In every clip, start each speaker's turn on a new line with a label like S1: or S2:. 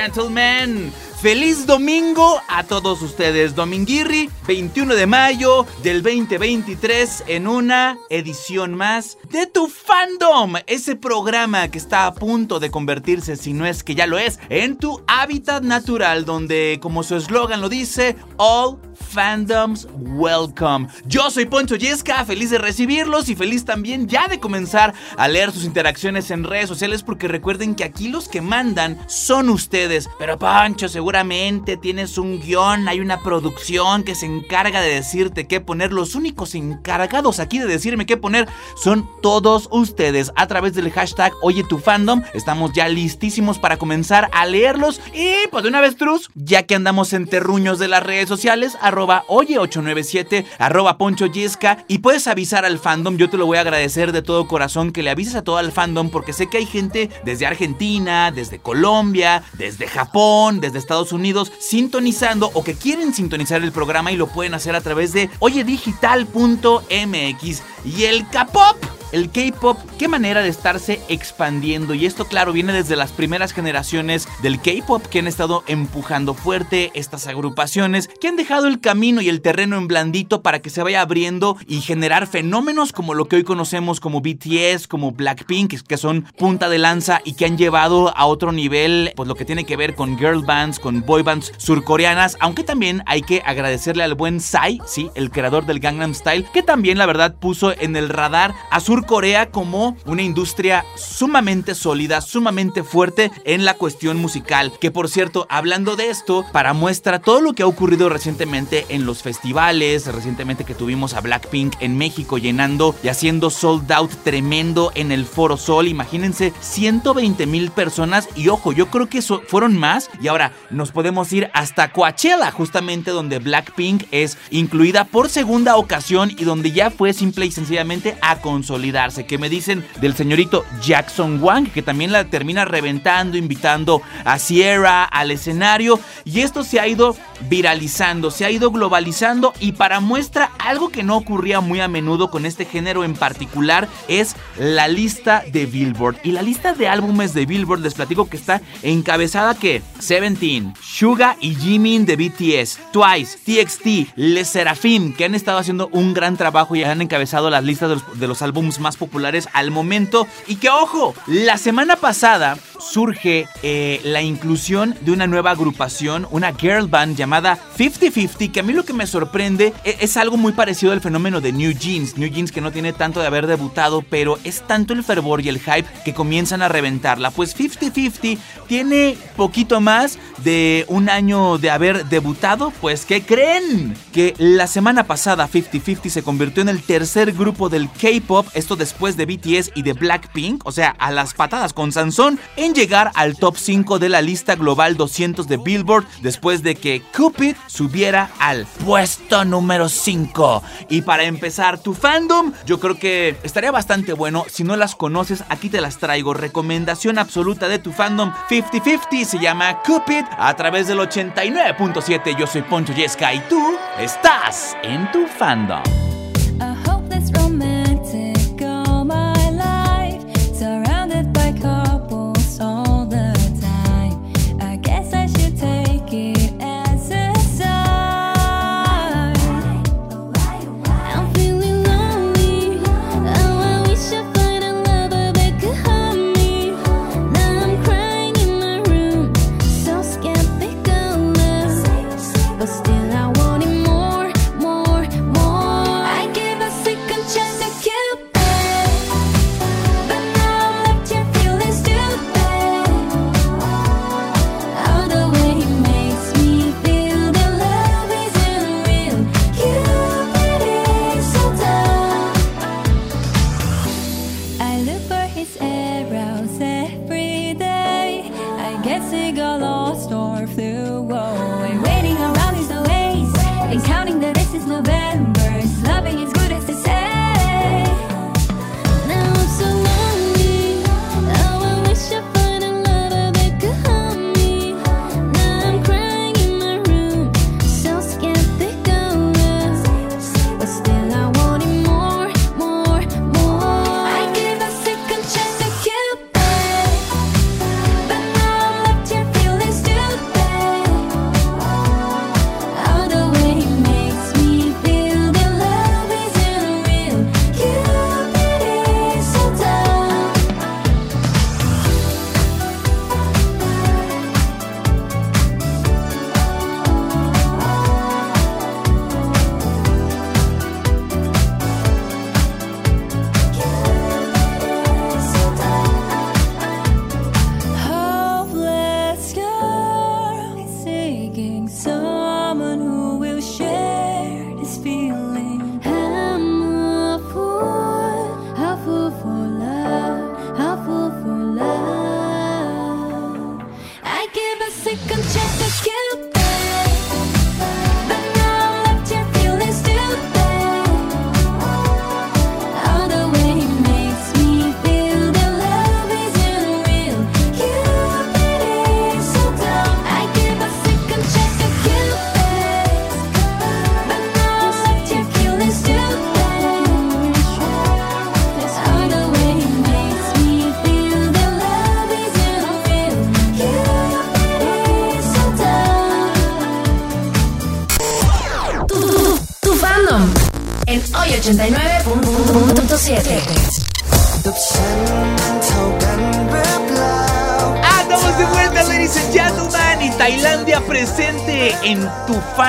S1: gentlemen? Feliz domingo a todos ustedes. Dominguirri, 21 de mayo del 2023 en una edición más de tu fandom. Ese programa que está a punto de convertirse, si no es que ya lo es, en tu hábitat natural donde, como su eslogan lo dice, all fandoms welcome. Yo soy Poncho Yesca, feliz de recibirlos y feliz también ya de comenzar a leer sus interacciones en redes sociales porque recuerden que aquí los que mandan son ustedes. Pero Poncho, seguramente tienes un guion, hay una producción que se encarga de decirte qué poner. Los únicos encargados aquí de decirme qué poner son todos ustedes. A través del hashtag Oye tu fandom estamos ya listísimos para comenzar a leerlos. Y pues de una vez, Truz, ya que andamos en terruños de las redes sociales, arroba oye897, arroba poncho yesca y puedes avisar al fandom. Yo te lo voy a agradecer de todo corazón que le avises a todo el fandom porque sé que hay gente desde Argentina, desde Colombia, desde Japón, desde Estados Unidos sintonizando o que quieren sintonizar el programa y lo pueden hacer a través de oyedigital.mx y el K-pop el K-pop, qué manera de estarse expandiendo. Y esto, claro, viene desde las primeras generaciones del K-pop que han estado empujando fuerte estas agrupaciones, que han dejado el camino y el terreno en blandito para que se vaya abriendo y generar fenómenos como lo que hoy conocemos como BTS, como Blackpink, que son punta de lanza y que han llevado a otro nivel, pues lo que tiene que ver con girl bands, con boy bands surcoreanas. Aunque también hay que agradecerle al buen Psy, sí, el creador del Gangnam Style, que también la verdad puso en el radar a Sur Corea como una industria sumamente sólida, sumamente fuerte en la cuestión musical. Que por cierto, hablando de esto, para muestra todo lo que ha ocurrido recientemente en los festivales, recientemente que tuvimos a Blackpink en México llenando y haciendo sold out tremendo en el Foro Sol. Imagínense, 120 mil personas y ojo, yo creo que fueron más y ahora nos podemos ir hasta Coachella, justamente donde Blackpink es incluida por segunda ocasión y donde ya fue simple y sencillamente a consolidar que me dicen del señorito Jackson Wang, que también la termina reventando, invitando a Sierra al escenario. Y esto se ha ido viralizando, se ha ido globalizando. Y para muestra, algo que no ocurría muy a menudo con este género en particular es la lista de Billboard. Y la lista de álbumes de Billboard, les platico que está encabezada que Seventeen, Suga y Jimin de BTS, Twice, TXT, Les Serafim, que han estado haciendo un gran trabajo y han encabezado las listas de los, álbumes más populares al momento. Y que ojo, la semana pasada surge eh, la inclusión de una nueva agrupación, una girl band llamada 50-50, que a mí lo que me sorprende es, es, algo muy parecido al fenómeno de New Jeans. New Jeans que no tiene tanto de haber debutado, pero es tanto el fervor y el hype que comienzan a reventarla. Pues 50-50 tiene poquito más de un año de haber debutado, pues ¿qué creen? Que la semana pasada 50-50 se convirtió en el tercer grupo del K-pop, esto después de BTS y de Blackpink, o sea, a las patadas con Sansón, en llegar al top 5 de la lista global 200 de Billboard después de que Cupid subiera al puesto número 5. Y para empezar tu fandom, yo creo que estaría bastante bueno. Si no las conoces, aquí te las traigo. Recomendación absoluta de tu fandom 50-50 se llama Cupid a través del 89.7. Yo soy Poncho Yesca y tú estás en tu fandom.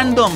S2: Tu fandom.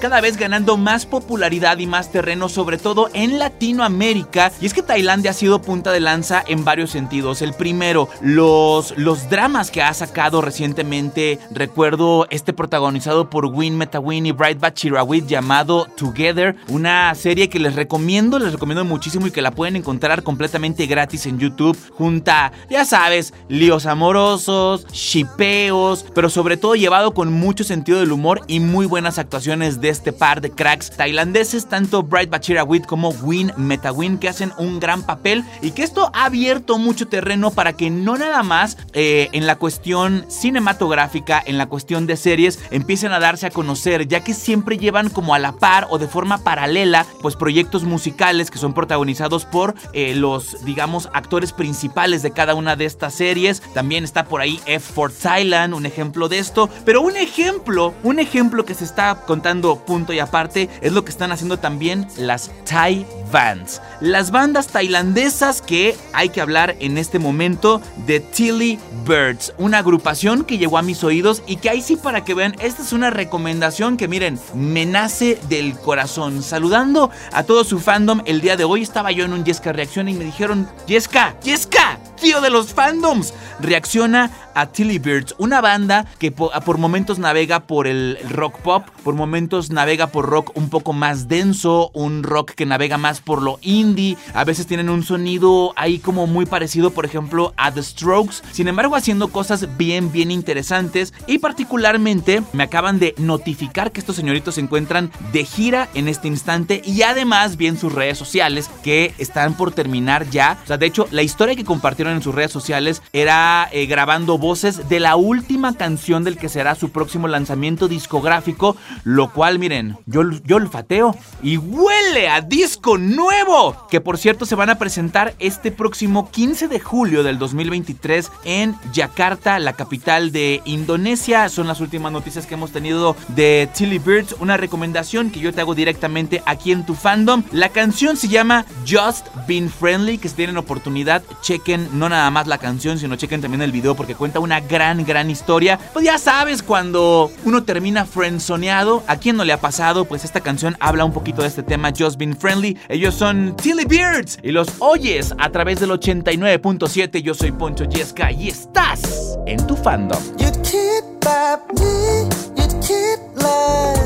S1: Cada vez, ganando más popularidad y más terreno, sobre todo en Latinoamérica. Y es que Tailandia ha sido punta de lanza en varios sentidos. El primero, los, los dramas que ha sacado recientemente. Recuerdo este protagonizado por Win Metawin y Bright Bachirawit llamado Together. Una serie que les recomiendo, les recomiendo muchísimo y que la pueden encontrar completamente gratis en YouTube. Junta, ya sabes, líos amorosos, shipeos, pero sobre todo llevado con mucho sentido del humor y muy buenas actuaciones de este par de cracks tailandeses, tanto Bright Bachirawit como Win Metawin, que hacen un gran papel y que esto ha abierto mucho terreno para que no nada más eh, en la cuestión cinematográfica, en la cuestión de series, empiecen a darse a conocer, ya que siempre llevan como a la par o de forma paralela, pues proyectos musicales que son protagonizados por eh, los, digamos, actores principales de cada una de estas series. También está por ahí F for Thailand, un ejemplo de esto. Pero un ejemplo, un ejemplo que se está contando punto y aparte es lo que están haciendo también las Thai Bands. Las bandas tailandesas que hay que hablar en este momento de Tilly Birds, una agrupación que llegó a mis oídos y que ahí sí para que vean, esta es una recomendación que miren, me nace del corazón. Saludando a todo su fandom, el día de hoy estaba yo en un Yesca Reacción y me dijeron, Yesca, Yesca, tío de los fandoms, reacciona a Tilly Birds, una banda que po- por momentos navega por el rock pop, por momentos navega por rock un poco más denso, un rock que navega más por lo indie, a veces tienen un sonido ahí como muy parecido, por ejemplo, a The Strokes, sin embargo haciendo cosas bien, bien interesantes y particularmente me acaban de notificar que estos señoritos se encuentran de gira en este instante y además vi en sus redes sociales que están por terminar ya, o sea, de hecho la historia que compartieron en sus redes sociales era eh, grabando voces de la última canción del que será su próximo lanzamiento discográfico, lo cual miren, yo, yo olfateo y huele a disco nuevo, que por cierto se van a presentar este próximo 15 de julio del 2023 en Yakarta, la capital de Indonesia. Son las últimas noticias que hemos tenido de Tilly Birds, una recomendación que yo te hago directamente aquí en tu fandom. La canción se llama Just Being Friendly, que si tienen oportunidad, chequen no nada más la canción, sino chequen también el video porque cuenta una gran, gran historia. Pues ya sabes, cuando uno termina friendzoneado, ¿a quién no le ha pasado? Pues esta canción habla un poquito de este tema, Just Being Friendly. Ellos son Tilly Beards y los oyes a través del 89.7. Yo soy Poncho Yesca y estás en tu fandom.
S3: หยุดคิดแบบนี้หยุดคิดเลย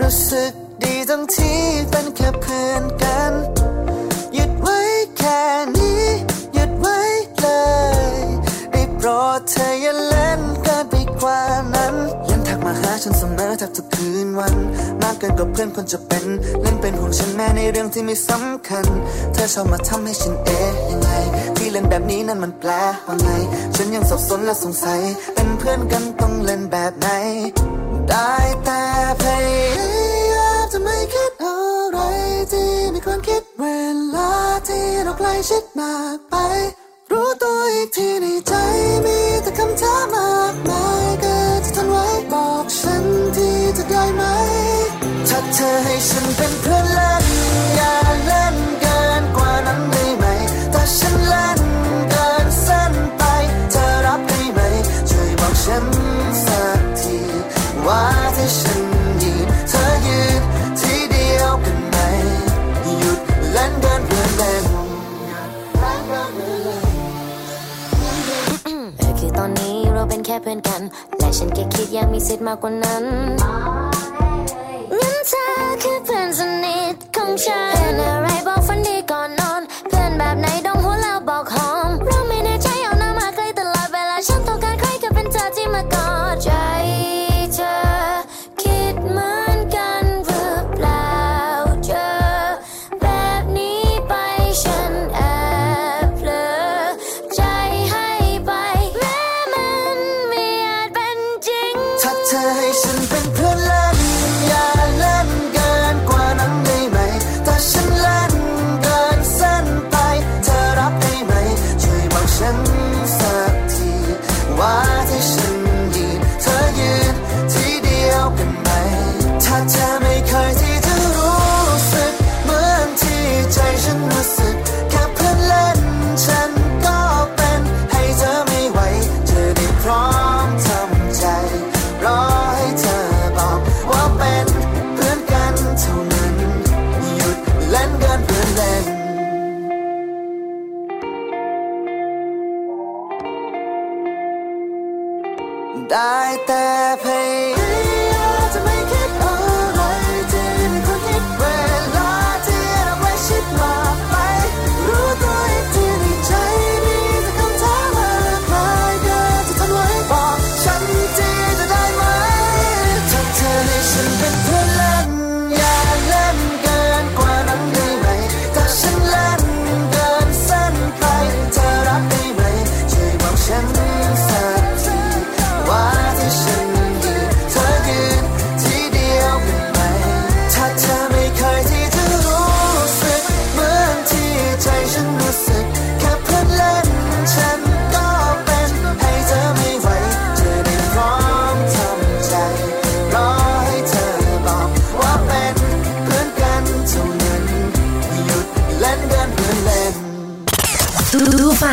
S3: รู้สึกดีตรงที่เป็นแค่เพื่อนกัน หยุดไว้แค่นี้ หยุดไว้เลย ได้โปรดเธออย่าเล่นเกินไปกว่านั้นทุกคืนวัน มากเกินกว่าเพื่อนคนจะเป็น เล่นเป็นห่วงฉันแม้ในเรื่องที่ไม่สำคัญ เธอชอบมาทำให้ฉันเอ๊ะยังไง ที่เล่นแบบนี้นั้นมันแปลว่าไง ฉันยังสับสนและสงสัย เป็นเพื่อนกันต้องเล่นแบบไหน ได้แต่พยายามจะไม่คิดอะไรที่ไม่ควรคิดเวลาที่เราใกล้ชิดมากไป รู้ตัวอีกทีในใจมีแต่คำถามมากมายเกิดจะทนไว้บอกฉันที่จะได้ไหม ถ้าเธอให้ฉันเป็นเพื่อนเล่นอย่าเล่น
S4: ค่เพื่อนกัน และฉันแค่คิดยังมีสิทธิ์มากกว่านั้นงั้นเธอคือเพื่อนสนิทของฉันเพื่อนอะไรบอกฝันดีก่อน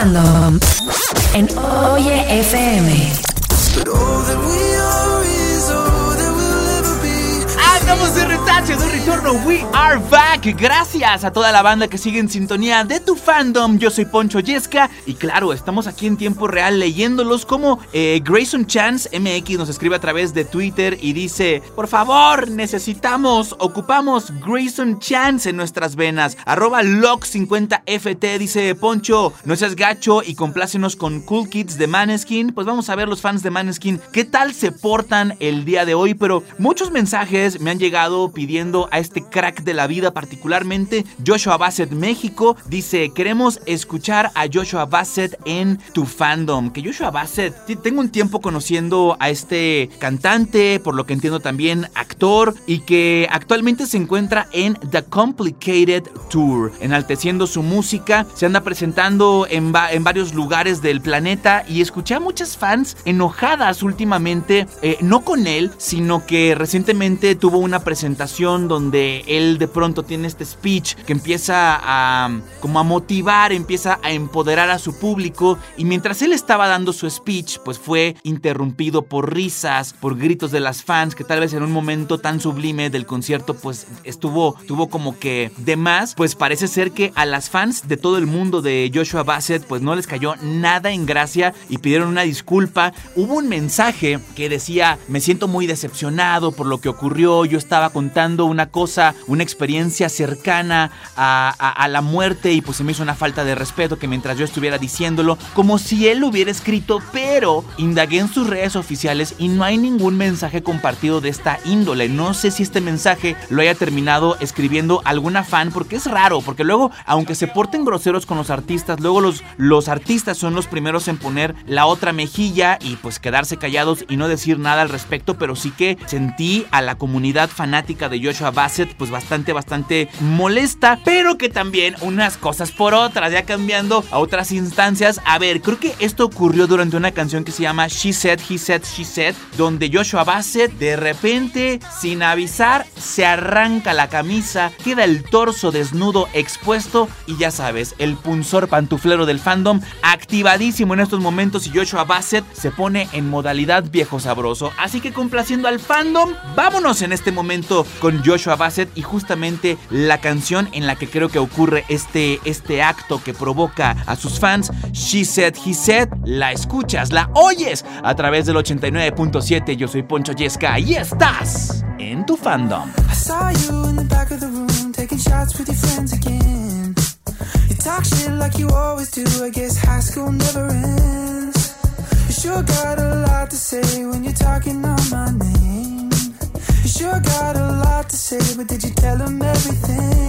S2: fandom en Oye FM.
S3: We are
S1: back. Gracias a toda la banda que sigue en sintonía de tu fandom. Yo soy Poncho Yesca. Y claro, estamos aquí en tiempo real leyéndolos como eh, Grayson Chance MX nos escribe a través de Twitter y dice: Por favor, necesitamos, ocupamos Grayson Chance en nuestras venas. Arroba Lock50FT dice Poncho, no seas gacho y complácenos con Cool Kids de Maneskin. Pues vamos a ver los fans de Maneskin qué tal se portan el día de hoy. Pero muchos mensajes me han llegado pidiendo a este crack de la vida, particularmente Joshua Bassett México. Dice, queremos escuchar a Joshua Bassett en tu fandom. Que Joshua Bassett, tengo un tiempo conociendo a este cantante, por lo que entiendo también actor, y que actualmente se encuentra en The Complicated Tour, enalteciendo su música. Se anda presentando en, en varios lugares del planeta y escuché a muchas fans enojadas últimamente, eh, no con él, sino que recientemente tuvo una presentación donde él de pronto tiene este speech que empieza a como a motivar, empieza a empoderar a su público. Y mientras él estaba dando su speech, pues fue interrumpido por risas, por gritos de las fans que tal vez en un momento tan sublime del concierto pues estuvo tuvo como que de más, pues parece ser que a las fans de todo el mundo de Joshua Bassett pues no les cayó nada en gracia y pidieron una disculpa. Hubo un mensaje que decía, "Me siento muy decepcionado por lo que ocurrió, yo estaba contando una una experiencia cercana a la muerte y pues se me hizo una falta de respeto que mientras yo estuviera diciéndolo, como si él lo hubiera escrito, pero indagué en sus redes oficiales y no hay ningún mensaje compartido de esta índole. No sé si este mensaje lo haya terminado escribiendo alguna fan, porque es raro, porque luego, aunque se porten groseros con los artistas, luego los, los artistas son los primeros en poner la otra mejilla y pues quedarse callados y no decir nada al respecto, pero sí que sentí a la comunidad fanática de Joshua Bassett pues bastante, bastante molesta, pero que también unas cosas por otras, ya cambiando a otras instancias. A ver, creo que esto ocurrió durante una canción que se llama She Said, He Said, She Said, donde Joshua Bassett de repente, sin avisar, se arranca la camisa, queda el torso desnudo expuesto y ya sabes, el punzor pantuflero del fandom activadísimo en estos momentos y Joshua Bassett se pone en modalidad viejo sabroso. Así que complaciendo al fandom, vámonos en este momento con Joshua Bassett y justamente la canción en la que creo que ocurre este, este acto que provoca a sus fans, She Said, He Said, la escuchas, la oyes a través del 89.7. Yo soy Poncho Yesca y estás en tu fandom.
S3: You talk shit like you always do. I guess high school never ends. You sure got a lot to say when you're talking on my name. You sure got a lot to say, but did you tell him everything?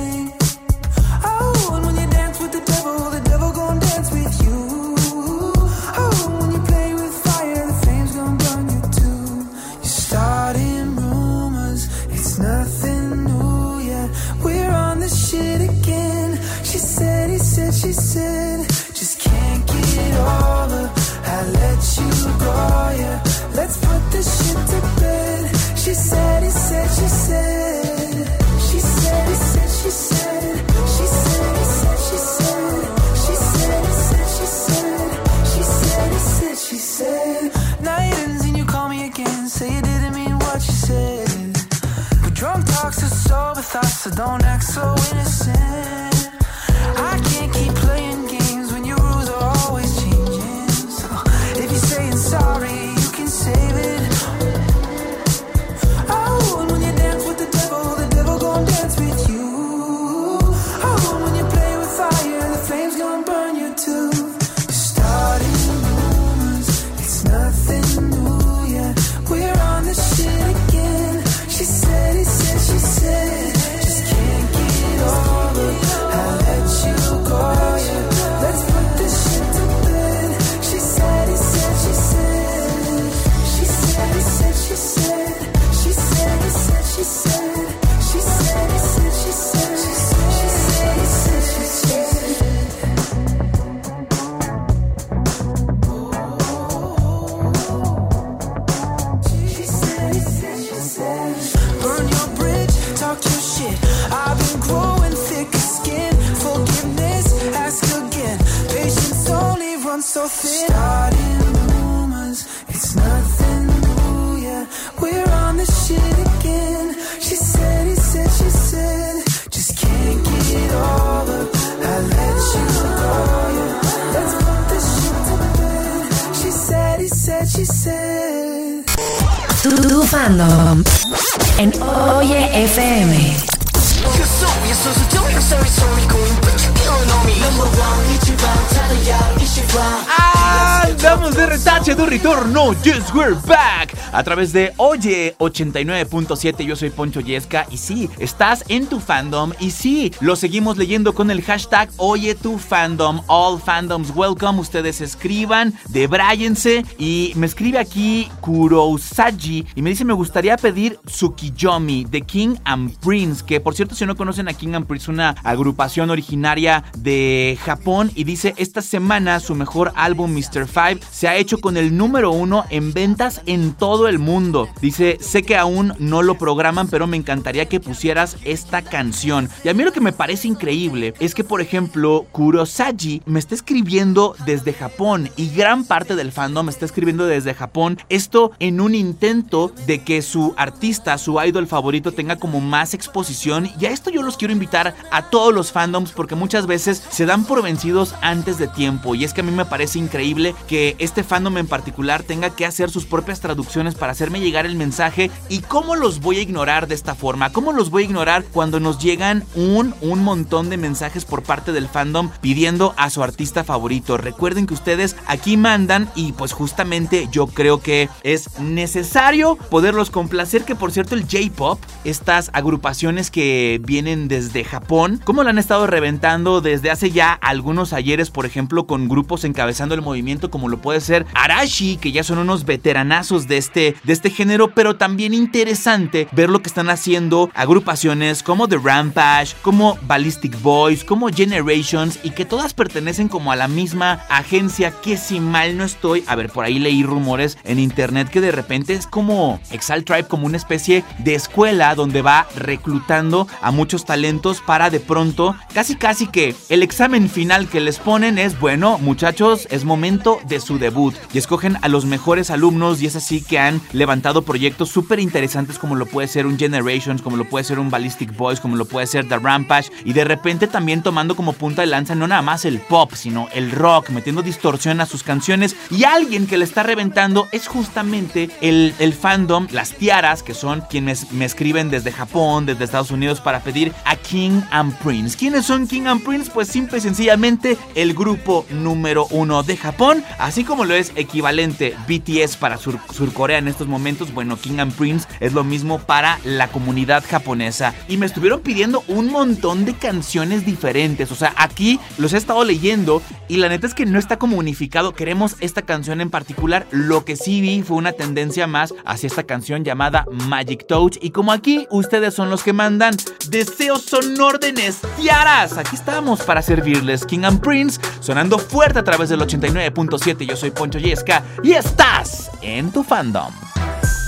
S1: Retache de retorno, yes we're back A través de Oye 89.7 Yo soy Poncho Yesca Y sí, estás en tu fandom Y sí, lo seguimos leyendo con el hashtag Oye tu fandom All fandoms welcome Ustedes escriban, debráyense Y me escribe aquí Kurosaji Y me dice me gustaría pedir Tsukiyomi de King and Prince Que por cierto si no conocen a King and Prince Una agrupación originaria de Japón Y dice esta semana su mejor álbum Mr. Five se ha hecho con el número uno en ventas en todo el mundo. Dice, sé que aún no lo programan, pero me encantaría que pusieras esta canción. Y a mí lo que me parece increíble es que, por ejemplo, Kurosaji me está escribiendo desde Japón y gran parte del fandom está escribiendo desde Japón. Esto en un intento de que su artista, su idol favorito tenga como más exposición. Y a esto yo los quiero invitar a todos los fandoms porque muchas veces se dan por vencidos antes de tiempo. Y es que a mí me parece increíble que este fandom en particular tenga que hacer sus propias traducciones para hacerme llegar el mensaje y cómo los voy a ignorar de esta forma, cómo los voy a ignorar cuando nos llegan un, un montón de mensajes por parte del fandom pidiendo a su artista favorito. Recuerden que ustedes aquí mandan y pues justamente yo creo que es necesario poderlos complacer, que por cierto el J-Pop, estas agrupaciones que vienen desde Japón, como lo han estado reventando desde hace ya algunos ayeres, por ejemplo, con grupos encabezando el movimiento como lo puede ser Arashi, que ya son unos veteranazos de este, de este género, pero también interesante ver lo que están haciendo agrupaciones como The Rampage, como Ballistic Boys, como Generations y que todas pertenecen como a la misma agencia que si mal no estoy, a ver, por ahí leí rumores en internet que de repente es como Exalt Tribe, como una especie de escuela donde va reclutando a muchos talentos para de pronto, casi casi que el examen final que les ponen es, bueno, muchachos, es momento de su debut y escogen a los mejores alumnos y es así que han levantado proyectos súper interesantes como lo puede ser un Generations, como lo puede ser un Ballistic Boys, como lo puede ser The Rampage y de repente también tomando como punta de lanza no nada más el pop, sino el rock, metiendo distorsión a sus canciones y alguien que le está reventando es justamente el, el fandom, las tiaras, que son quienes me escriben desde Japón, desde Estados Unidos para pedir a King and Prince. ¿Quiénes son King and Prince? Pues simple y sencillamente el grupo número uno de Japón, así como lo es equivalente BTS para Sur, Surcorea en estos momentos, bueno, King and Prince es lo mismo para la comunidad japonesa. Y me estuvieron pidiendo un montón de canciones diferentes, o sea, aquí los he estado leyendo y la neta es que no está como unificado, queremos esta canción en particular, lo que sí vi fue una tendencia más hacia esta canción llamada Magic Touch. Y como aquí ustedes son los que mandan, deseos son órdenes, tiaras, aquí estamos para servirles. King and Prince, sonando fuerte a través del 89.7, yo soy Poncho Yesca y estás en tu fandom.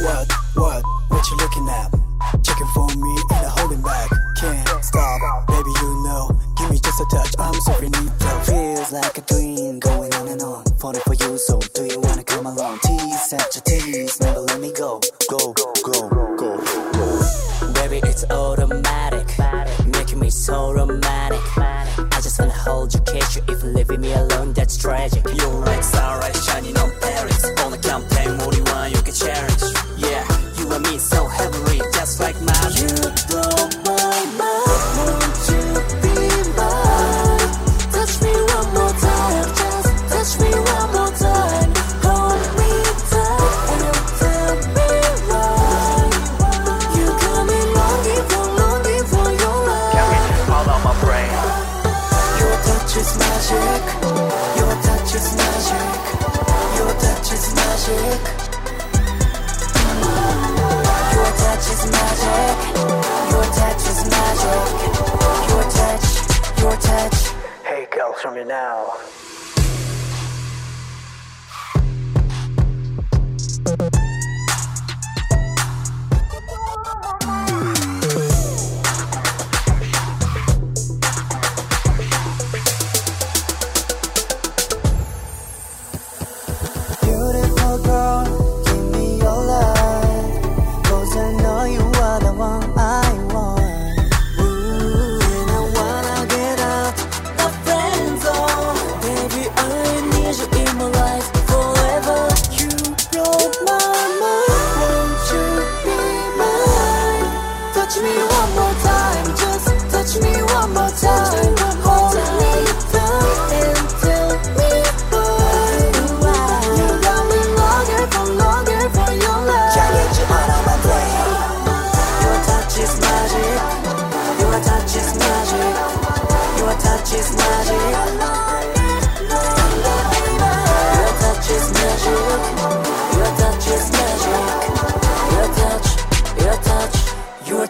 S5: What, what, what you looking at? Checking for me and a holding back. Can't stop, baby, you know. Give me just a touch, I'm so finito. Feels like a dream, going on and on. Falling for you, so do you wanna come along? Tease at your tease, never let me go. Go, go, go, go. Baby, it's automatic. Making me so romantic. I just wanna hold you, kiss you. If leaving me alone, that's tragic. You're like starlight shining on Paris. 你。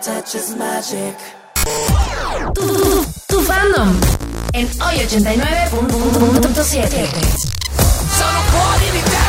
S5: Touch is magic.
S2: Tu, tu- tu fandom en hoy 89.7.
S1: De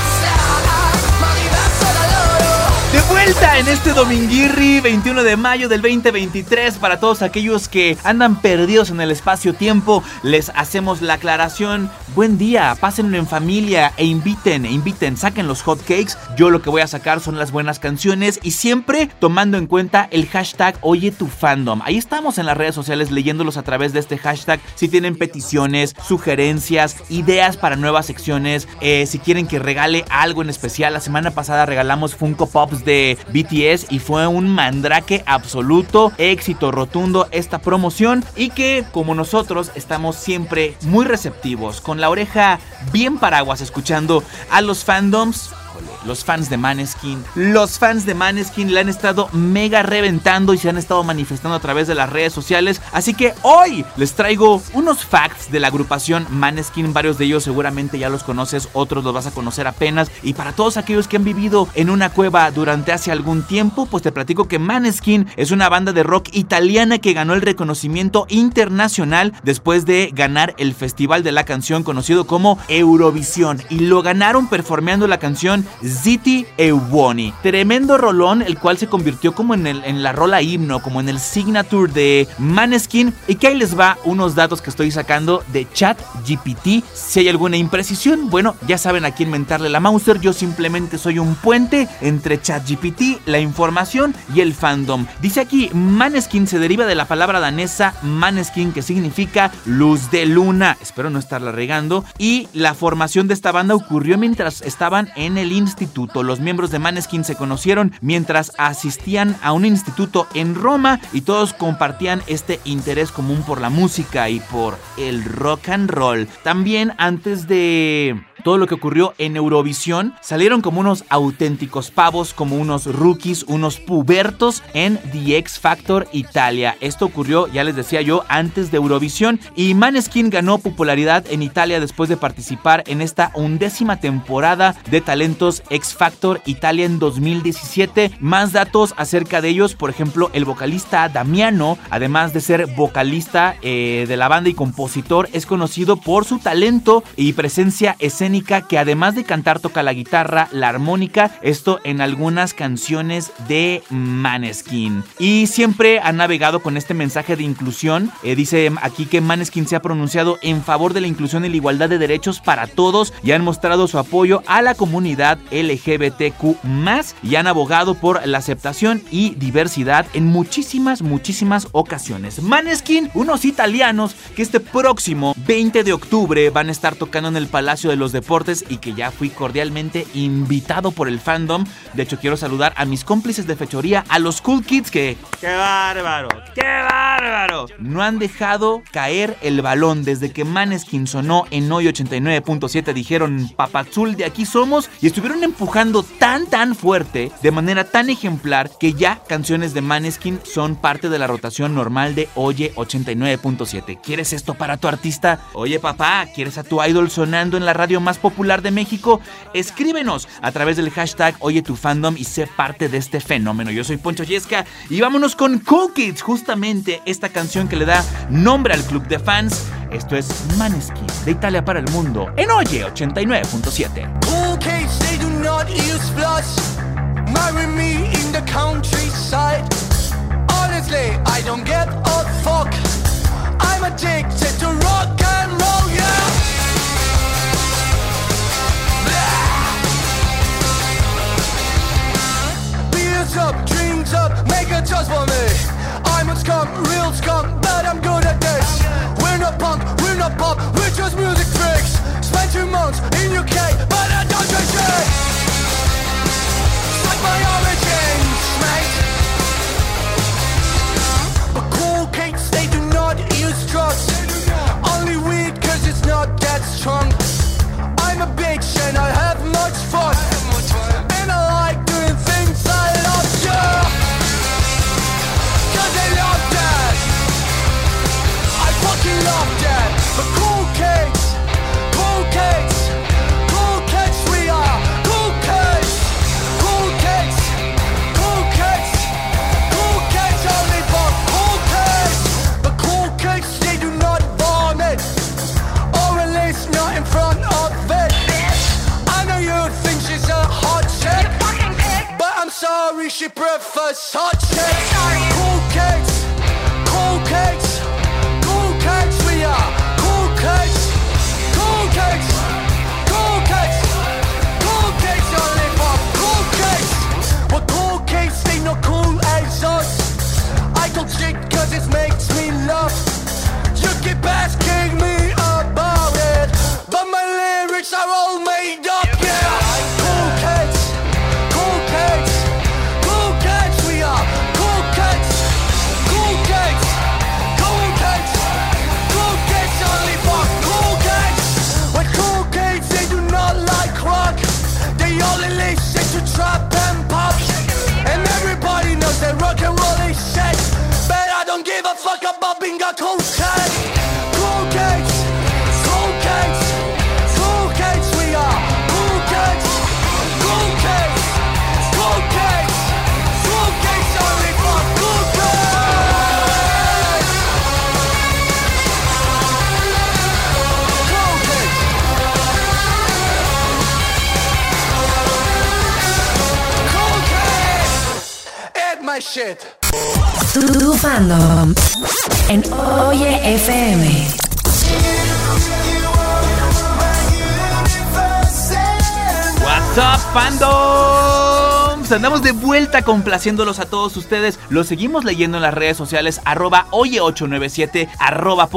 S1: en este dominguirri 21 de mayo del 2023 para todos aquellos que andan perdidos en el espacio-tiempo les hacemos la aclaración. Buen día pásenlo en familia e inviten e inviten saquen los hot cakes yo lo que voy a sacar son las buenas canciones y siempre tomando en cuenta el hashtag oye tu fandom. Ahí estamos en las redes sociales leyéndolos a través de este hashtag. Si tienen peticiones sugerencias ideas para nuevas secciones eh, si quieren que regale algo en especial la semana pasada regalamos Funko Pops de BTS y fue un mandrake absoluto, éxito rotundo esta promoción y que como nosotros estamos siempre muy receptivos, con la oreja bien paraguas escuchando a los fandoms los fans de Maneskin. Los fans de Maneskin le han estado mega reventando y se han estado manifestando a través de las redes sociales. Así que hoy les traigo unos facts de la agrupación Maneskin. Varios de ellos seguramente ya los conoces, otros los vas a conocer apenas. Y para todos aquellos que han vivido en una cueva durante hace algún tiempo, pues te platico que Maneskin es una banda de rock italiana que ganó el reconocimiento internacional después de ganar el Festival de la Canción conocido como Eurovisión. Y lo ganaron performeando la canción Ziti Euoni. Tremendo rolón, el cual se convirtió como en, el, la rola himno, como en el signature de Maneskin. Y que ahí les va unos datos que estoy sacando de Chat GPT. Si hay alguna imprecisión, bueno, ya saben a quién mentarle la Mauser. Yo simplemente soy un puente entre Chat GPT, la información y el fandom. Dice aquí, Maneskin se deriva de la palabra danesa Maneskin, que significa luz de luna. Espero no estarla regando. Y la formación de esta banda ocurrió mientras estaban en el instituto. Los miembros de Maneskin se conocieron mientras asistían a un instituto en Roma y todos compartían este interés común por la música y por el rock and roll. También antes de todo lo que ocurrió en Eurovisión, salieron como unos auténticos pavos, como unos rookies, unos pubertos en The X Factor Italia. Esto ocurrió, ya les decía yo, antes de Eurovisión y Maneskin ganó popularidad en Italia después de participar en esta undécima temporada de talentos X Factor Italia en 2017. Más datos acerca de ellos, por ejemplo, el vocalista Damiano, además de ser vocalista eh, de la banda y compositor, es conocido por su talento y presencia escénica que además de cantar toca la guitarra, la armónica, esto en algunas canciones de Maneskin. Y siempre ha navegado con este mensaje de inclusión. Eh, dice aquí que Maneskin se ha pronunciado en favor de la inclusión y la igualdad de derechos para todos y han mostrado su apoyo a la comunidad LGBTQ y han abogado por la aceptación y diversidad en muchísimas, muchísimas ocasiones. Maneskin, unos italianos que este próximo 20 de octubre van a estar tocando en el Palacio de los Deportes y que ya fui cordialmente invitado por el fandom. De hecho, quiero saludar a mis cómplices de fechoría, a los Cool Kids que... ¡Qué bárbaro! ¡Qué bárbaro! No han dejado caer el balón desde que Maneskin sonó en hoy 89.7. Dijeron, papazul, de aquí somos. Y estuvieron empujando tan, tan fuerte, de manera tan ejemplar, que ya canciones de Maneskin son parte de la rotación normal de Oye 89.7. ¿Quieres esto para tu artista? Oye, papá, ¿quieres a tu idol sonando en la radio más popular de México? Escríbenos a través del hashtag Oye tu fandom y sé parte de este fenómeno. Yo soy Poncho Yesca y vámonos con Cool justamente esta canción que le da nombre al club de fans. Esto es Maneskin, de Italia para el mundo, en Oye 89.7.
S6: Cool case, they do not use. Marry me in the countryside. Honestly, I don't get a fuck. I'm addicted to rock and roll, yeah. Blah. Up, drinks up, make a toast for me. I'm a scum, real scum, but I'm good at this. We're not punk, we're not pop, we're just music tricks. Spent two months in UK, but I don't do shit. Like my origins, mate. But cool cakes, they do not use drugs. Only weed, cause it's not that strong. I'm a bitch and I have much fun. She prefers hot chicks. Cool kids, cool kids, cool. We are cool cool cool cool cool cool not cool. I don't shit cause it makes me laugh. You keep asking about being a cool kid. Cool kids, cool kids, cool kids. We are cool kids, cool kids, cool kids, cool kids. Only for cool kids. Cool kids. Cool kids. Eat my shit.
S2: Tu, tu fandom en Oye FM.
S1: What's up, Andamos de vuelta complaciéndolos a todos ustedes. Los seguimos leyendo en las redes sociales, arroba oye897, arroba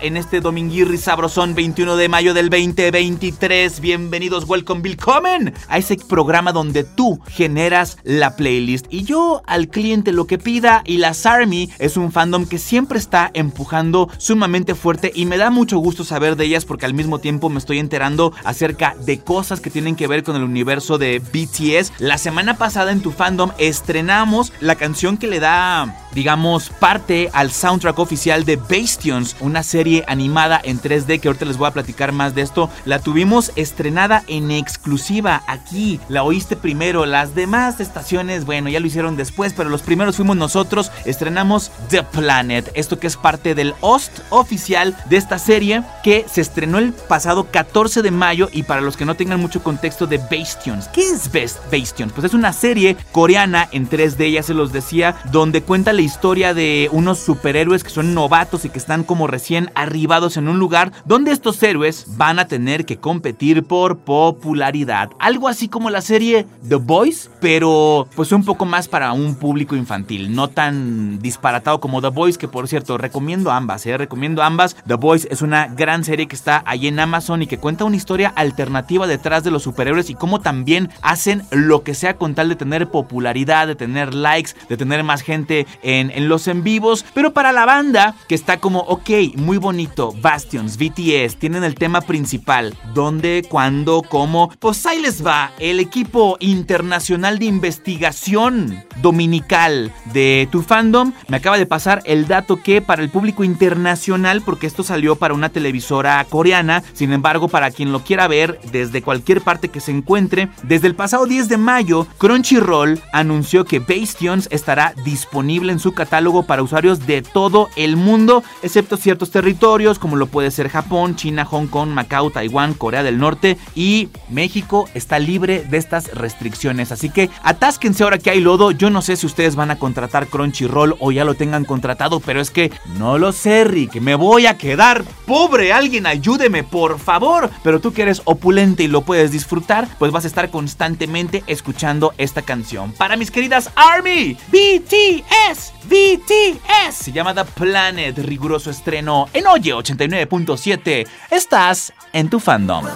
S1: en este dominguirri sabrosón 21 de mayo del 2023. Bienvenidos, welcome, willkommen a ese programa donde tú generas la playlist y yo al cliente lo que pida y las Army es un fandom que siempre está empujando sumamente fuerte y me da mucho gusto saber de ellas porque al mismo tiempo me estoy enterando acerca de cosas que tienen que ver con el universo de BTS. La semana pasada en tu fandom estrenamos la canción que le da, digamos, parte al soundtrack oficial de Bastions, una serie animada en 3D que ahorita les voy a platicar más de esto. La tuvimos estrenada en exclusiva aquí, la oíste primero, las demás estaciones, bueno, ya lo hicieron después, pero los primeros fuimos nosotros, estrenamos The Planet, esto que es parte del host oficial de esta serie que se estrenó el pasado 14 de mayo y para los que no tengan mucho contexto de Bastions, ¿qué es Bastions? Pues es una serie coreana en 3D, ya se los decía, donde cuenta la historia de unos superhéroes que son novatos y que están como recién arribados en un lugar donde estos héroes van a tener que competir por popularidad. Algo así como la serie The Boys, pero pues un poco más para un público infantil, no tan disparatado como The Boys, que por cierto recomiendo ambas, ¿eh? recomiendo ambas. The Boys es una gran serie que está ahí en Amazon y que cuenta una historia alternativa detrás de los superhéroes y cómo también hacen lo que sea con de tener popularidad, de tener likes, de tener más gente en, en los en vivos. Pero para la banda que está como, ok, muy bonito, Bastions, BTS, tienen el tema principal. ¿Dónde, cuándo, cómo? Pues ahí les va el equipo internacional de investigación dominical de tu fandom. Me acaba de pasar el dato que para el público internacional, porque esto salió para una televisora coreana, sin embargo, para quien lo quiera ver desde cualquier parte que se encuentre, desde el pasado 10 de mayo, Crunchyroll anunció que Bastions estará disponible en su catálogo para usuarios de todo el mundo, excepto ciertos territorios como lo puede ser Japón, China, Hong Kong, Macao, Taiwán, Corea del Norte y México está libre de estas restricciones. Así que atásquense ahora que hay lodo. Yo no sé si ustedes van a contratar Crunchyroll o ya lo tengan contratado, pero es que no lo sé, Rick. Me voy a quedar pobre. Alguien ayúdeme, por favor. Pero tú que eres opulente y lo puedes disfrutar, pues vas a estar constantemente escuchando esta canción. Para mis queridas Army, BTS, BTS. Se llama The Planet, riguroso estreno en Oye 89.7. Estás en tu fandom.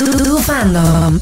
S2: Tu, tu fandom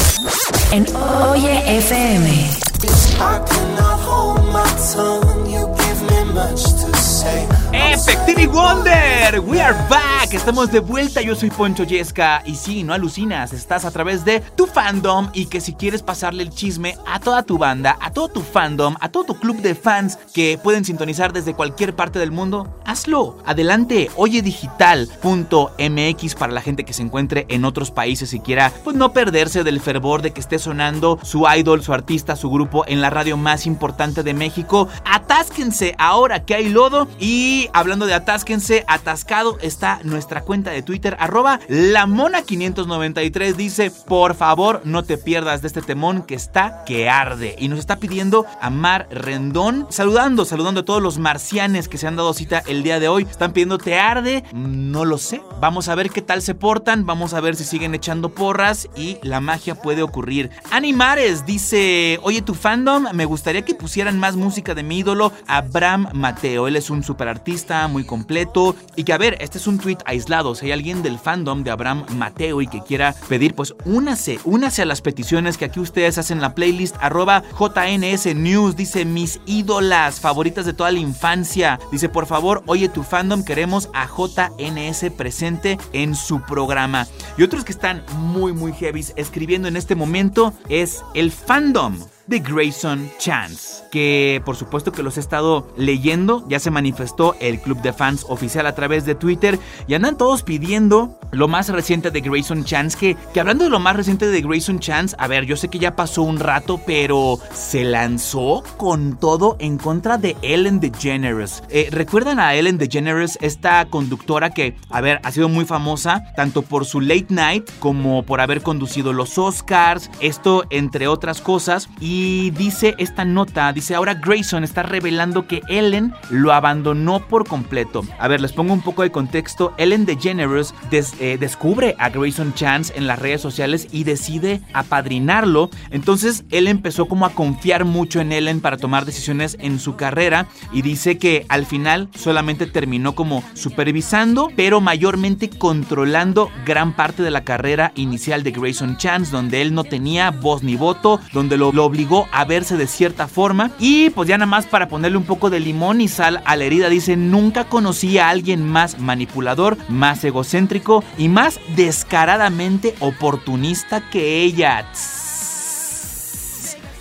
S2: en Oye FM.
S7: I cannot hold my tongue. You give me much to.
S1: Efectivity Wonder, we are back. Estamos de vuelta. Yo soy Poncho Yesca. Y sí, no alucinas. Estás a través de tu fandom. Y que si quieres pasarle el chisme a toda tu banda, a todo tu fandom, a todo tu club de fans que pueden sintonizar desde cualquier parte del mundo, hazlo. Adelante. Oyedigital.mx para la gente que se encuentre en otros países y quiera, pues no perderse del fervor de que esté sonando su idol, su artista, su grupo en la radio más importante de México. Atásquense ahora que hay lodo. Y hablando de atásquense, atascado está nuestra cuenta de Twitter, arroba lamona593. Dice, por favor, no te pierdas de este temón que está que arde. Y nos está pidiendo a Mar Rendón, saludando, saludando a todos los marcianes que se han dado cita el día de hoy. Están pidiendo te arde. No lo sé. Vamos a ver qué tal se portan. Vamos a ver si siguen echando porras y la magia puede ocurrir. Animares dice, oye tu fandom, me gustaría que pusieran más música de mi ídolo, Abraham Mateo. Él es un super artista, muy completo. Y que a ver, este es un tweet aislado. Si hay alguien del fandom de Abraham Mateo y que quiera pedir, pues únase, únase a las peticiones que aquí ustedes hacen la playlist arroba JNS News. Dice mis ídolas favoritas de toda la infancia. Dice, por favor, oye tu fandom, queremos a JNS presente en su programa. Y otros que están muy, muy heavy escribiendo en este momento es el fandom de Grayson Chance, que por supuesto que los he estado leyendo, ya se manifestó el club de fans oficial a través de Twitter. Y andan todos pidiendo lo más reciente de Grayson Chance, que, que hablando de lo más reciente de Grayson Chance, a ver, yo sé que ya pasó un rato, pero se lanzó con todo en contra de Ellen DeGeneres. Eh, ¿Recuerdan a Ellen DeGeneres, esta conductora que, a ver, ha sido muy famosa tanto por su late night como por haber conducido los Oscars, esto entre otras cosas, y y dice esta nota, dice ahora Grayson está revelando que Ellen lo abandonó por completo. A ver, les pongo un poco de contexto. Ellen DeGeneres des, eh, descubre a Grayson Chance en las redes sociales y decide apadrinarlo. Entonces él empezó como a confiar mucho en Ellen para tomar decisiones en su carrera y dice que al final solamente terminó como supervisando, pero mayormente controlando gran parte de la carrera inicial de Grayson Chance, donde él no tenía voz ni voto, donde lo, lo obligó a verse de cierta forma. Y pues ya nada más para ponerle un poco de limón y sal a la herida, dice, nunca conocí a alguien más manipulador, más egocéntrico y más descaradamente oportunista que ella.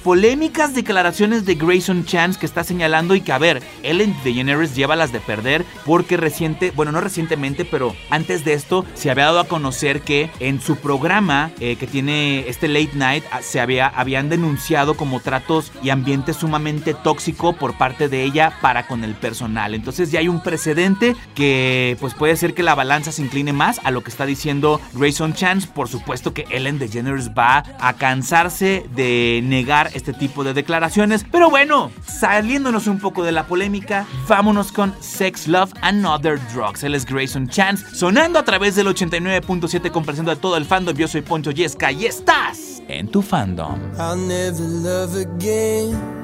S1: Polémicas declaraciones de Grayson Chance que está señalando y que a ver, Ellen DeGeneres lleva las de perder porque reciente, bueno, no recientemente, pero antes de esto se había dado a conocer que en su programa eh, que tiene este late night ah, se había, habían denunciado como tratos y ambiente sumamente tóxico por parte de ella para con el personal. Entonces ya hay un precedente que pues puede ser que la balanza se incline más a lo que está diciendo Grayson Chance. Por supuesto que Ellen DeGeneres va a cansarse de negar este tipo de declaraciones. Pero bueno, saliéndonos un poco de la polémica, vámonos con Sex, Love and Other Drugs. Él es Grayson Chance, sonando a través del 89.7, complaciendo a todo el fandom. Yo soy Poncho Yesca y estás en tu fandom.
S7: I'll never love again.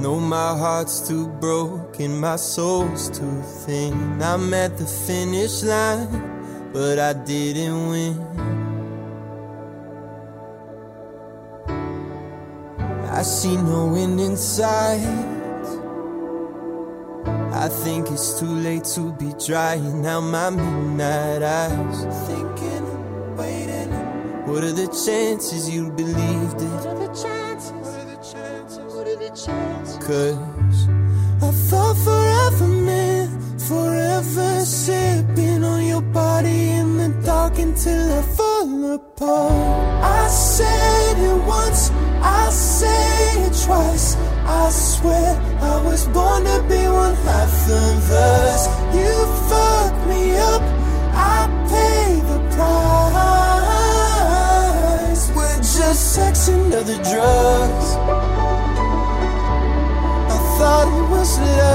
S7: No, my heart's too broken, my soul's too thin. I'm at the finish line, but I didn't win. I see no end in sight. I think it's too late to be drying out my midnight eyes. Thinking, waiting. What are the chances you believed it? What are the chances? What are the chances? What are the chances? Cause I thought forever meant forever sipping on your body in the dark until I fall apart. I said it once, I say it twice. I swear I was born to be one half of us. You fucked me up, I pay the price. We're just sex and other drugs. I thought it was love.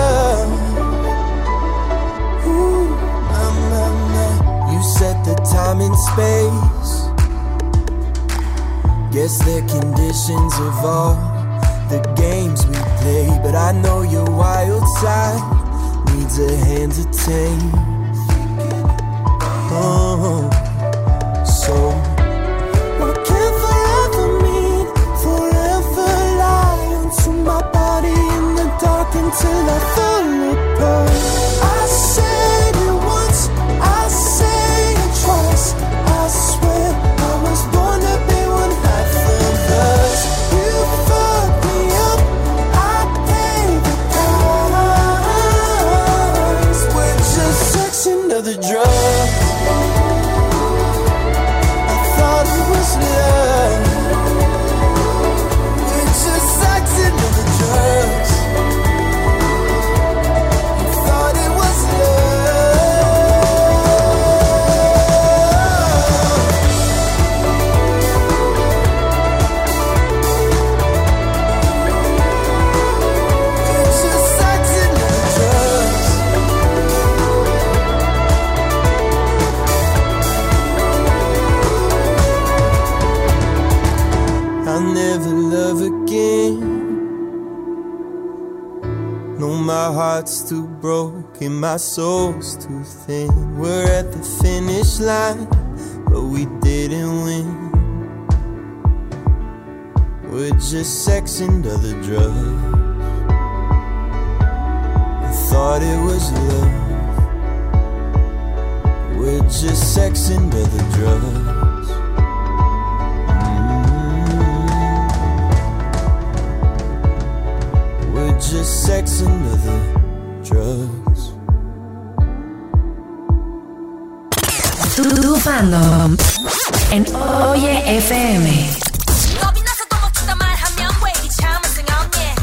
S7: space. Guess the conditions of all the games we play. But I know your wild side needs a hand to tame. Oh, so. What can forever mean? Forever lie my body in the dark until I fall.
S8: No, my heart's too broken, my soul's too thin. We're at the finish line, but we didn't win. We're just sex and other drugs. I thought it was love. We're just sex and other drugs. Just sex and other drugs.
S2: Tu, tu fandom en Oye FM.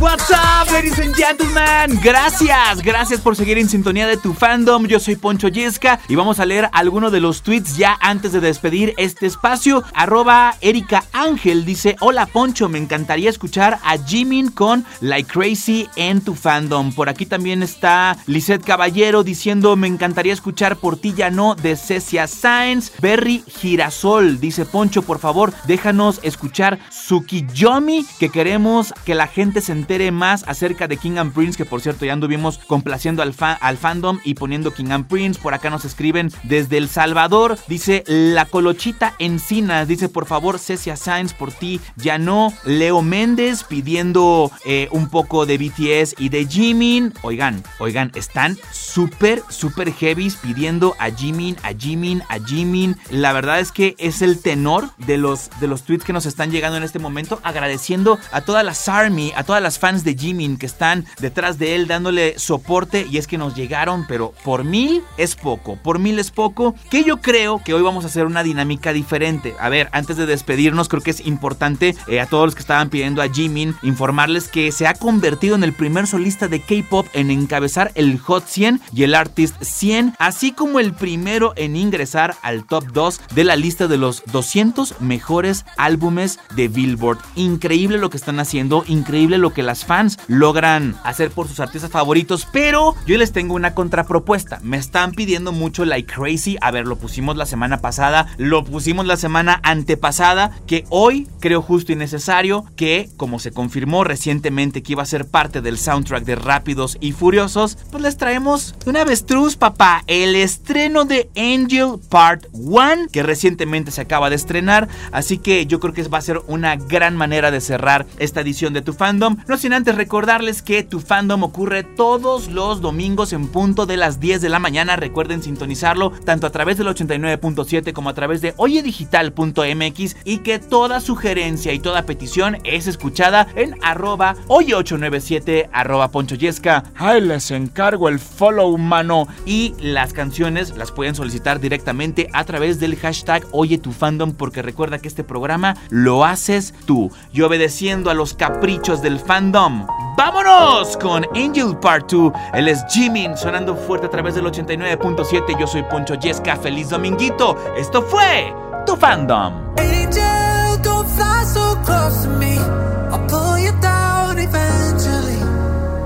S1: What's up, ladies and gentlemen? Gracias, gracias por seguir en sintonía de tu fandom. Yo soy Poncho Yesca y vamos a leer algunos de los tweets ya antes de despedir este espacio. Arroba Erika Ángel dice: Hola Poncho, me encantaría escuchar a Jimin con Like Crazy en tu fandom. Por aquí también está Lisette Caballero diciendo: Me encantaría escuchar por ti ya no de Cecia Sainz. Berry Girasol dice: Poncho, por favor, déjanos escuchar Tsukiyomi, que queremos que la gente se entere más acerca de King and Prince, que por cierto ya anduvimos complaciendo al, fa- al fandom y poniendo King and Prince. Por acá nos escriben desde El Salvador. Dice La Colochita Encinas. Dice por favor Cecia Sainz por ti. Ya no. Leo Méndez pidiendo eh, un poco de BTS y de Jimin. Oigan, oigan, están súper, súper heavies pidiendo a Jimin, a Jimin, a Jimin. La verdad es que es el tenor de los, de los tweets que nos están llegando en este momento. Agradeciendo a todas las ARMY, a todas las fans de Jimin que están detrás de él dándole soporte. Y es que nos llegaron, pero por mil es poco. Por mil es poco. Que yo creo que hoy vamos a hacer una dinámica diferente. A ver, antes de despedirnos, creo que es importante eh, a todos los que estaban pidiendo a Jimin informarles que se ha convertido en el primer solista de K-pop en encabezar el Hot 100 y el Artist 100, así como el primero en ingresar al top 2 de la lista de los 200 mejores álbumes de Billboard. Increíble lo que están haciendo, increíble lo que las fans logran hacer por sus artistas favoritos, pero yo les tengo una contrapropuesta. Me están pidiendo mucho Like Crazy, a ver, lo pusimos la semana pasada, lo pusimos la semana antepasada, que hoy creo justo y necesario que, como se confirmó recientemente que iba a ser parte del soundtrack de Rápidos y Furiosos, pues les traemos una avestruz, papá, el estreno de Angel Part 1, que recientemente se acaba de estrenar, así que yo creo que va a ser una gran manera de cerrar esta edición de Tu Fandom, no sin antes recordarles que Tu Fandom ocurre todos los domingos en punto de las 10 de la mañana, recuerden sintonizarlo tanto a través del 89.7 como a través de oyedigital.mx y que toda sugerencia y toda petición es escuchada en arroba oye897 arroba ponchoyesca. Ay, les encargo el follow mano y las canciones las pueden solicitar directamente a través del hashtag oye tu fandom porque recuerda que este programa lo haces tú y obedeciendo a los caprichos del fandom. ¡Vámonos con Angel Part 2! Él es Jimin sonando fuerte a través del 89.7. Yo soy Poncho Yesca. ¡Feliz dominguito! Esto fue tu fandom.
S7: Angel, don't fly so close to me. I'll pull you down eventually.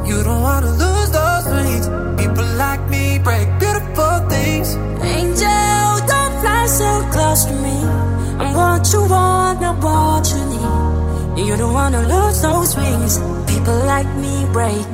S7: You don't wanna lose those wings. People like me break beautiful things.
S9: Angel, don't fly so close to me. I'm what you want, not what you need. You don't wanna lose those wings. People like me break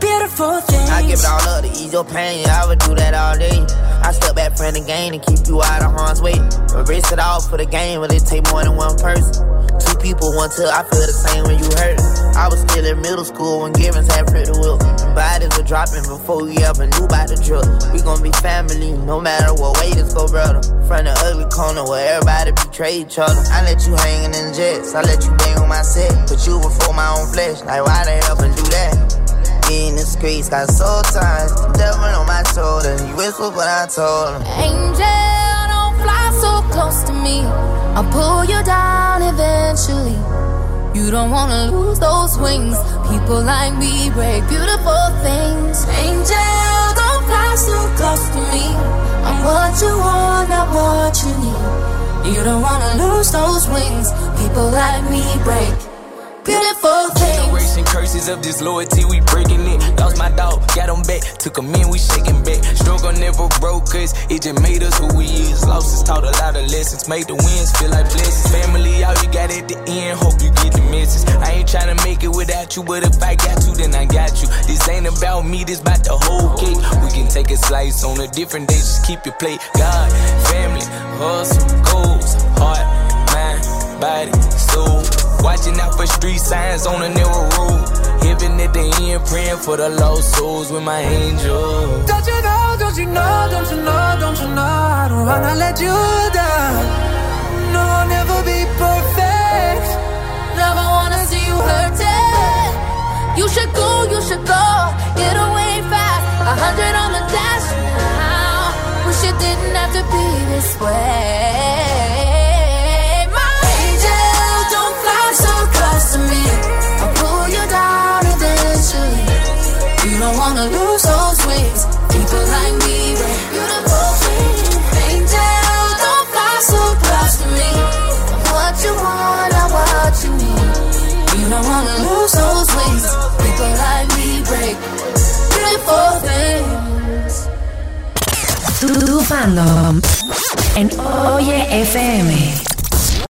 S9: beautiful things.
S10: I give it all up to ease your pain. I would do that all day. I step back from the game and keep you out of harm's way. Erase it all for the game, but it take more than one person. Two people, one till I feel the same when you hurt. I was still in middle school when Givens had pretty will. Bodies were dropping before we ever knew about the drill. We gon' be family, no matter what way this go, brother. From the ugly corner where everybody betray each other. I let you hanging in jets, I let you bang on my set. Put you before my own flesh, like why the hell and do that? In the streets, got soul ties, devil on my shoulder. You whisper, but I told him.
S9: Angel, don't fly so close to me. I'll pull you down eventually. You don't wanna lose those wings. People like me break beautiful things. Angel, don't fly so close to me. I'm what you want, not what you need. You don't wanna lose those wings. People like me break beautiful things.
S11: Generation curses of disloyalty, we breaking it. Lost my dog, got him back, took him in, we shaking back. Struggle never broke us, it just made us who we is. Losses taught a lot of lessons, made the wins feel like blessings. Family, all you got at the end, hope you get the message. I ain't tryna make it without you, but if I got you, then I got you. This ain't about me, this about the whole cake. We can take a slice on a different day, just keep your plate. God, family, hustle, goals, heart, mind, body, soul. Watching out for street signs on a narrow road. Heaven at the end, praying for the lost souls with my angel.
S7: Don't you know, don't you know, don't you know, don't you know I don't wanna let you down No, I'll never be perfect
S9: Never wanna see you hurting. You should go, you should go. Get away fast. A hundred on the dash now. Wish it didn't have to be this way. Wanna lose those wings. People like me, beautiful things. Don't fly so close to me. I'm what you want, I'm what you need. You don't wanna lose those wings. People like me break beautiful things.
S2: Tu, tu fandom en Oye FM.